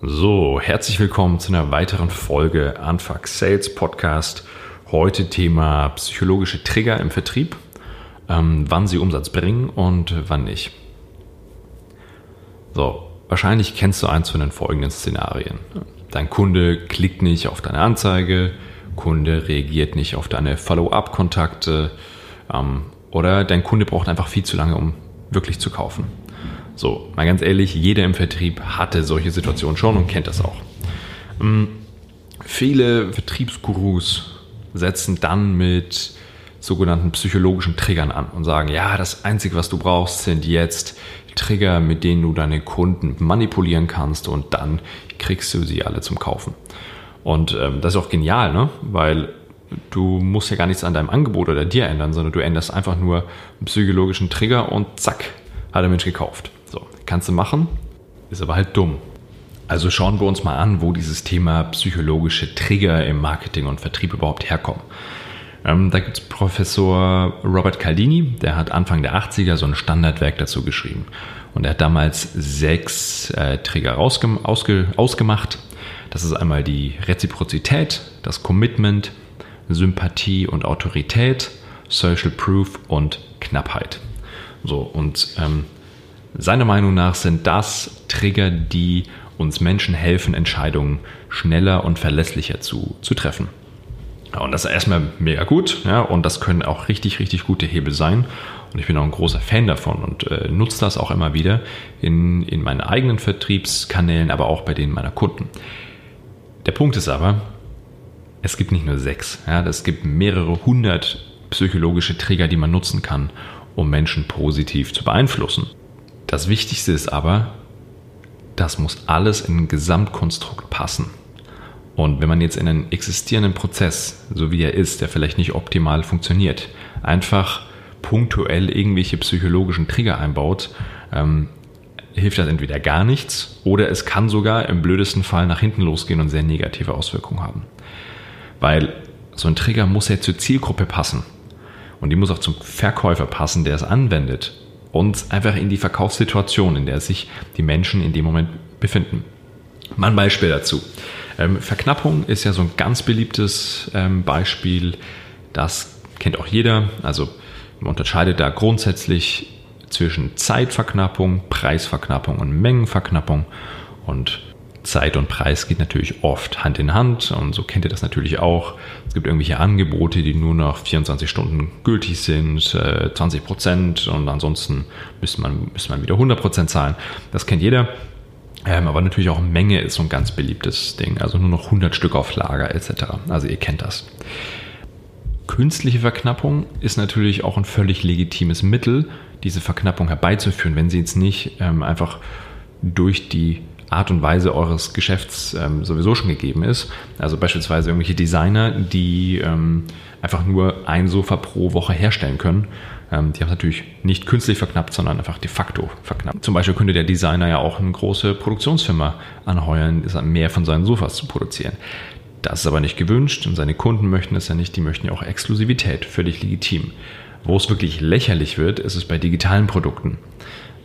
So, herzlich willkommen zu einer weiteren Folge Anfang Sales Podcast. Heute Thema psychologische Trigger im Vertrieb, ähm, wann sie Umsatz bringen und wann nicht. So, wahrscheinlich kennst du eins von den folgenden Szenarien. Dein Kunde klickt nicht auf deine Anzeige, Kunde reagiert nicht auf deine Follow-up-Kontakte ähm, oder dein Kunde braucht einfach viel zu lange, um wirklich zu kaufen. So, mal ganz ehrlich, jeder im Vertrieb hatte solche Situationen schon und kennt das auch. Ähm, viele Vertriebsgurus setzen dann mit sogenannten psychologischen Triggern an und sagen, ja, das Einzige, was du brauchst, sind jetzt Trigger, mit denen du deine Kunden manipulieren kannst und dann kriegst du sie alle zum Kaufen. Und ähm, das ist auch genial, ne? weil du musst ja gar nichts an deinem Angebot oder dir ändern, sondern du änderst einfach nur einen psychologischen Trigger und zack, hat der Mensch gekauft. Kannst du machen, ist aber halt dumm. Also schauen wir uns mal an, wo dieses Thema psychologische Trigger im Marketing und Vertrieb überhaupt herkommen. Ähm, da gibt es Professor Robert Caldini, der hat Anfang der 80er so ein Standardwerk dazu geschrieben. Und er hat damals sechs äh, Trigger ausge ausgemacht. Das ist einmal die Reziprozität, das Commitment, Sympathie und Autorität, Social Proof und Knappheit. So, und ähm, seiner Meinung nach sind das Trigger, die uns Menschen helfen, Entscheidungen schneller und verlässlicher zu, zu treffen. Und das ist erstmal mega gut, ja, und das können auch richtig, richtig gute Hebel sein. Und ich bin auch ein großer Fan davon und äh, nutze das auch immer wieder in, in meinen eigenen Vertriebskanälen, aber auch bei denen meiner Kunden. Der Punkt ist aber, es gibt nicht nur sechs, ja, es gibt mehrere hundert psychologische Trigger, die man nutzen kann, um Menschen positiv zu beeinflussen. Das Wichtigste ist aber, das muss alles in ein Gesamtkonstrukt passen. Und wenn man jetzt in einen existierenden Prozess, so wie er ist, der vielleicht nicht optimal funktioniert, einfach punktuell irgendwelche psychologischen Trigger einbaut, ähm, hilft das entweder gar nichts oder es kann sogar im blödesten Fall nach hinten losgehen und sehr negative Auswirkungen haben. Weil so ein Trigger muss ja zur Zielgruppe passen. Und die muss auch zum Verkäufer passen, der es anwendet und einfach in die Verkaufssituation, in der sich die Menschen in dem Moment befinden. Mal ein Beispiel dazu. Ähm, Verknappung ist ja so ein ganz beliebtes ähm, Beispiel. Das kennt auch jeder. Also man unterscheidet da grundsätzlich zwischen Zeitverknappung, Preisverknappung und Mengenverknappung. Und Zeit und Preis geht natürlich oft Hand in Hand und so kennt ihr das natürlich auch. Es gibt irgendwelche Angebote, die nur noch 24 Stunden gültig sind, 20 äh, Prozent und ansonsten müsste man, müsste man wieder 100 Prozent zahlen. Das kennt jeder. Ähm, aber natürlich auch Menge ist so ein ganz beliebtes Ding. Also nur noch 100 Stück auf Lager etc. Also ihr kennt das. Künstliche Verknappung ist natürlich auch ein völlig legitimes Mittel, diese Verknappung herbeizuführen, wenn sie jetzt nicht ähm, einfach durch die Art und Weise eures Geschäfts ähm, sowieso schon gegeben ist. Also beispielsweise irgendwelche Designer, die ähm, einfach nur ein Sofa pro Woche herstellen können. Ähm, die haben es natürlich nicht künstlich verknappt, sondern einfach de facto verknappt. Zum Beispiel könnte der Designer ja auch eine große Produktionsfirma anheuern, mehr von seinen Sofas zu produzieren. Das ist aber nicht gewünscht und seine Kunden möchten es ja nicht, die möchten ja auch Exklusivität, völlig legitim. Wo es wirklich lächerlich wird, ist es bei digitalen Produkten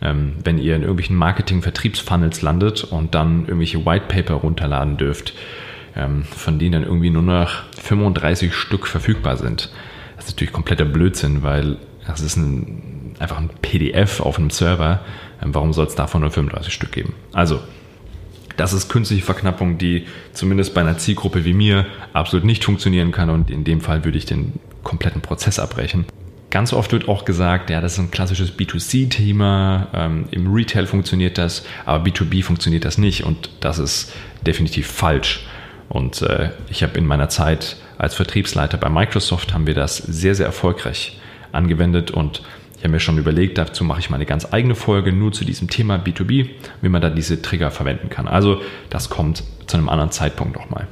ähm, wenn ihr in irgendwelchen Marketing-Vertriebsfunnels landet und dann irgendwelche White Paper runterladen dürft, ähm, von denen dann irgendwie nur noch 35 Stück verfügbar sind. Das ist natürlich kompletter Blödsinn, weil das ist ein, einfach ein PDF auf einem Server. Ähm, warum soll es davon nur 35 Stück geben? Also, das ist künstliche Verknappung, die zumindest bei einer Zielgruppe wie mir absolut nicht funktionieren kann und in dem Fall würde ich den kompletten Prozess abbrechen. Ganz oft wird auch gesagt, ja, das ist ein klassisches B2C-Thema, ähm, im Retail funktioniert das, aber B2B funktioniert das nicht und das ist definitiv falsch. Und äh, ich habe in meiner Zeit als Vertriebsleiter bei Microsoft haben wir das sehr, sehr erfolgreich angewendet und ich habe mir schon überlegt, dazu mache ich mal eine ganz eigene Folge nur zu diesem Thema B2B, wie man da diese Trigger verwenden kann. Also das kommt zu einem anderen Zeitpunkt nochmal.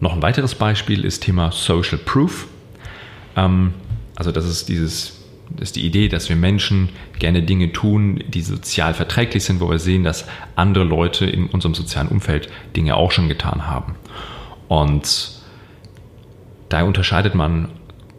Noch ein weiteres Beispiel ist Thema Social Proof. Ähm, also das ist dieses, das ist die Idee, dass wir Menschen gerne Dinge tun, die sozial verträglich sind, wo wir sehen, dass andere Leute in unserem sozialen Umfeld Dinge auch schon getan haben. Und da unterscheidet man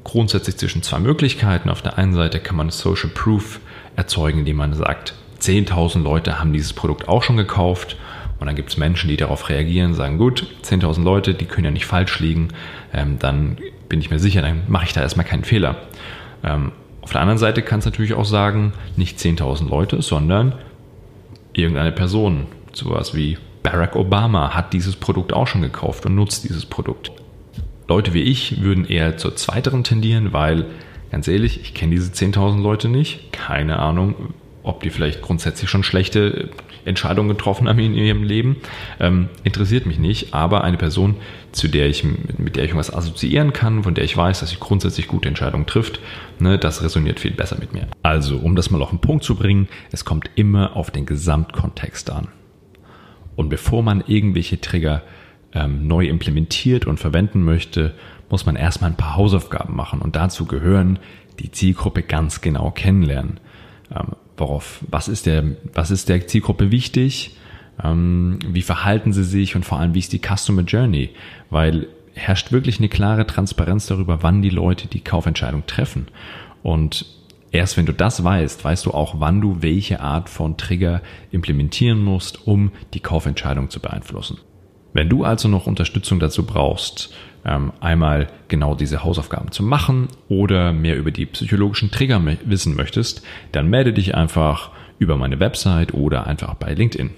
grundsätzlich zwischen zwei Möglichkeiten. Auf der einen Seite kann man Social Proof erzeugen, indem man sagt, 10.000 Leute haben dieses Produkt auch schon gekauft Und dann gibt es Menschen, die darauf reagieren, sagen, gut, 10.000 Leute, die können ja nicht falsch liegen, ähm, dann bin ich mir sicher, dann mache ich da erstmal keinen Fehler. Ähm, auf der anderen Seite kann es natürlich auch sagen, nicht 10.000 Leute, sondern irgendeine Person, sowas wie Barack Obama hat dieses Produkt auch schon gekauft und nutzt dieses Produkt. Leute wie ich würden eher zur zweiteren tendieren, weil ganz ehrlich, ich kenne diese 10.000 Leute nicht, keine Ahnung, ob die vielleicht grundsätzlich schon schlechte Entscheidungen getroffen haben in ihrem Leben, ähm, interessiert mich nicht. Aber eine Person, zu der ich, mit der ich irgendwas assoziieren kann, von der ich weiß, dass sie grundsätzlich gute Entscheidungen trifft, ne, das resoniert viel besser mit mir. Also, um das mal auf den Punkt zu bringen, es kommt immer auf den Gesamtkontext an. Und bevor man irgendwelche Trigger ähm, neu implementiert und verwenden möchte, muss man erstmal ein paar Hausaufgaben machen. Und dazu gehören die Zielgruppe ganz genau kennenlernen. Ähm, worauf, was ist der, was ist der Zielgruppe wichtig? Ähm, wie verhalten sie sich und vor allem, wie ist die Customer Journey? Weil herrscht wirklich eine klare Transparenz darüber, wann die Leute die Kaufentscheidung treffen. Und erst wenn du das weißt, weißt du auch, wann du welche Art von Trigger implementieren musst, um die Kaufentscheidung zu beeinflussen. Wenn du also noch Unterstützung dazu brauchst, ähm, einmal genau diese Hausaufgaben zu machen oder mehr über die psychologischen Trigger wissen möchtest, dann melde dich einfach über meine Website oder einfach bei LinkedIn.